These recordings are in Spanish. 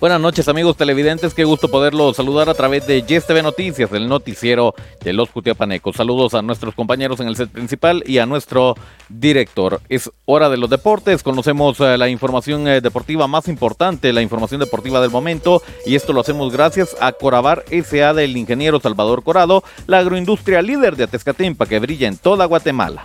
Buenas noches amigos televidentes, qué gusto poderlos saludar a través de Yes TV Noticias, el noticiero de los Cutiapanecos. Saludos a nuestros compañeros en el set principal y a nuestro director. Es hora de los deportes, conocemos eh, la información eh, deportiva más importante, la información deportiva del momento y esto lo hacemos gracias a Corabar SA del ingeniero Salvador Corado, la agroindustria líder de Atezcatempa que brilla en toda Guatemala.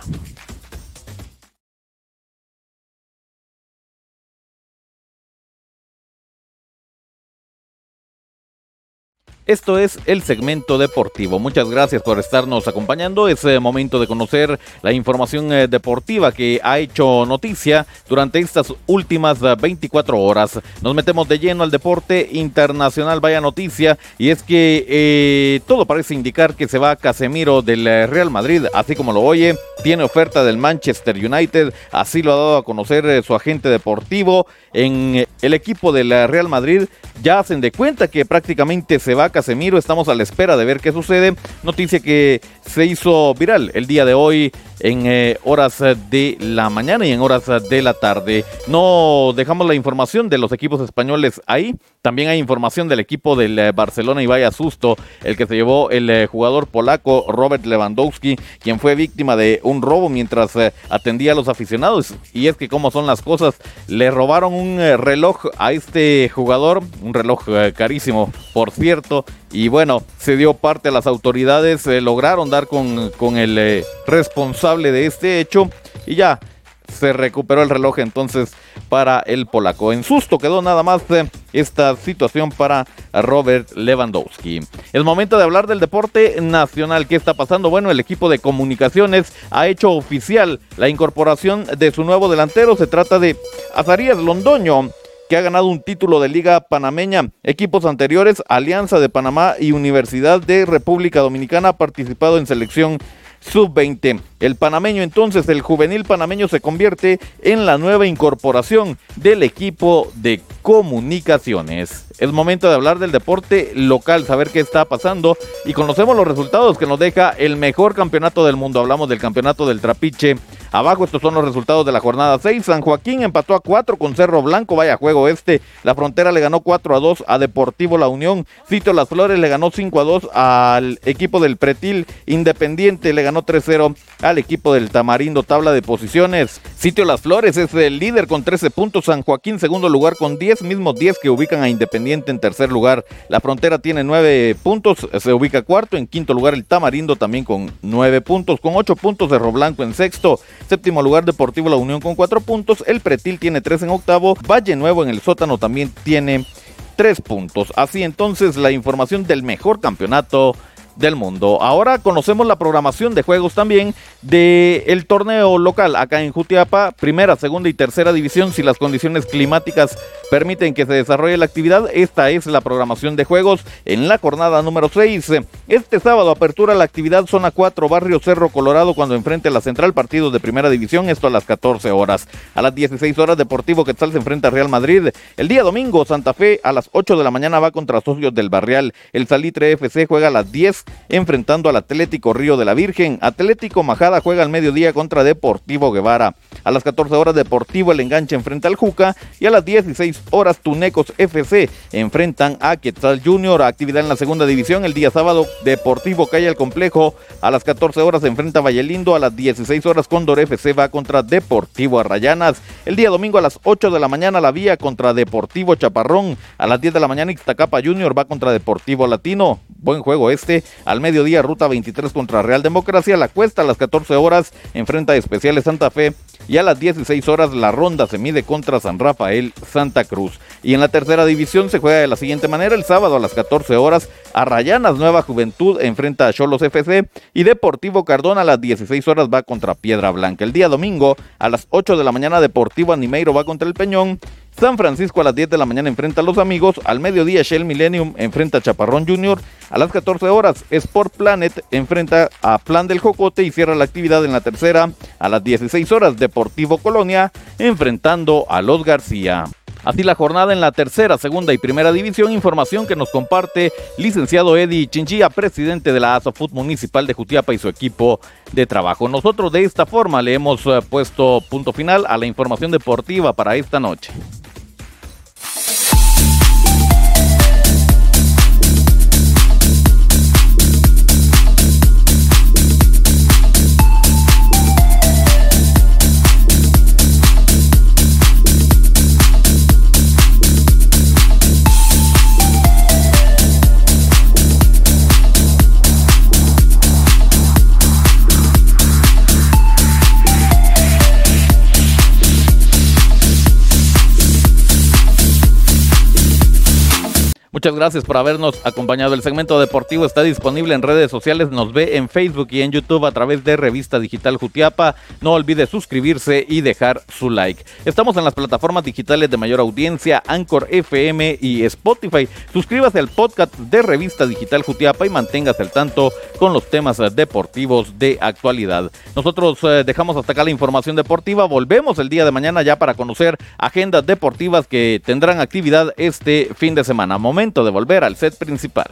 Esto es el segmento deportivo. Muchas gracias por estarnos acompañando. Es eh, momento de conocer la información eh, deportiva que ha hecho noticia durante estas últimas 24 eh, horas. Nos metemos de lleno al deporte internacional. Vaya noticia. Y es que todo parece indicar que se va Casemiro del Real Madrid, así como lo oye. Tiene oferta del Manchester United. Así lo ha dado a conocer su agente deportivo. En el equipo del Real Madrid ya hacen de cuenta que prácticamente se va Casemiro. Estamos a la espera de ver qué sucede. Noticia que se hizo viral el día de hoy en eh, horas de la mañana y en horas de la tarde. No dejamos la información de los equipos españoles ahí. También hay información del equipo del eh, Barcelona y vaya susto el que se llevó el eh, jugador polaco Robert Lewandowski, quien fue víctima de un robo mientras atendía a los aficionados. Y es que como son las cosas, le robaron un reloj a este jugador, un reloj carísimo, por cierto, y bueno, se dio parte a las autoridades, lograron dar con, con el eh, responsable de este hecho y ya se recuperó el reloj entonces para el polaco. En susto quedó nada más eh, esta situación para Robert Lewandowski. Es momento de hablar del deporte nacional. ¿Qué está pasando? Bueno, el equipo de comunicaciones ha hecho oficial la incorporación de su nuevo delantero. Se trata de Azarías Londoño que ha ganado un título de Liga Panameña. Equipos anteriores, Alianza de Panamá y Universidad de República Dominicana, ha participado en selección sub-20. El panameño entonces, el juvenil panameño se convierte en la nueva incorporación del equipo de comunicaciones. Es momento de hablar del deporte local, saber qué está pasando y conocemos los resultados que nos deja el mejor campeonato del mundo. Hablamos del campeonato del trapiche. Abajo estos son los resultados de la jornada 6. San Joaquín empató a 4 con Cerro Blanco, vaya juego este. La Frontera le ganó 4 a 2 a Deportivo La Unión. Sitio Las Flores le ganó 5 a 2 al equipo del Pretil. Independiente le ganó 3-0 al equipo del Tamarindo. Tabla de posiciones. Sitio Las Flores es el líder con 13 puntos. San Joaquín segundo lugar con 10, mismos 10 que ubican a Independiente en tercer lugar. La Frontera tiene 9 puntos, se ubica cuarto. En quinto lugar el Tamarindo también con 9 puntos. Con 8 puntos Cerro Blanco en sexto. Séptimo lugar Deportivo La Unión con 4 puntos. El Pretil tiene 3 en octavo. Valle Nuevo en el sótano también tiene 3 puntos. Así entonces la información del mejor campeonato del mundo. Ahora conocemos la programación de juegos también del el torneo local acá en Jutiapa, primera, segunda y tercera división, si las condiciones climáticas permiten que se desarrolle la actividad. Esta es la programación de juegos en la jornada número 6. Este sábado apertura la actividad zona 4, barrio Cerro Colorado, cuando enfrente la central, partidos de primera división, esto a las 14 horas. A las 16 horas, Deportivo Quetzal se enfrenta a Real Madrid. El día domingo, Santa Fe a las 8 de la mañana va contra Socios del Barrial. El Salitre FC juega a las 10 enfrentando al Atlético Río de la Virgen. Atlético Majada juega al mediodía contra Deportivo Guevara. A las 14 horas Deportivo El Enganche enfrenta al Juca y a las 16 horas Tunecos FC enfrentan a Quetzal Junior. Actividad en la segunda división el día sábado Deportivo cae al complejo. A las 14 horas enfrenta Vallelindo. A las 16 horas Cóndor FC va contra Deportivo Arrayanas. El día domingo a las 8 de la mañana la vía contra Deportivo Chaparrón. A las 10 de la mañana Ixtacapa Junior va contra Deportivo Latino. Buen juego este. Al mediodía, Ruta 23 contra Real Democracia. La Cuesta a las 14 horas enfrenta a Especiales Santa Fe. Y a las 16 horas la ronda se mide contra San Rafael Santa Cruz. Y en la tercera división se juega de la siguiente manera. El sábado a las 14 horas Arrayanas Nueva Juventud enfrenta a Cholos FC. Y Deportivo Cardona a las 16 horas va contra Piedra Blanca. El día domingo a las 8 de la mañana Deportivo Animeiro va contra el Peñón. San Francisco a las 10 de la mañana enfrenta a los amigos. Al mediodía Shell Millennium enfrenta a Chaparrón Junior. A las 14 horas Sport Planet enfrenta a Plan del Jocote y cierra la actividad en la tercera. A las 16 horas Deportivo Colonia enfrentando a los García. Así la jornada en la tercera, segunda y primera división. Información que nos comparte licenciado Eddie Chinchilla, presidente de la ASOFUT Municipal de Jutiapa y su equipo de trabajo. Nosotros de esta forma le hemos eh, puesto punto final a la información deportiva para esta noche. Muchas gracias por habernos acompañado. El segmento deportivo está disponible en redes sociales, nos ve en Facebook y en YouTube a través de Revista Digital Jutiapa. No olvide suscribirse y dejar su like. Estamos en las plataformas digitales de mayor audiencia, Anchor FM y Spotify. Suscríbase al podcast de Revista Digital Jutiapa y manténgase al tanto con los temas deportivos de actualidad. Nosotros eh, dejamos hasta acá la información deportiva. Volvemos el día de mañana ya para conocer agendas deportivas que tendrán actividad este fin de semana. Momento de volver al set principal.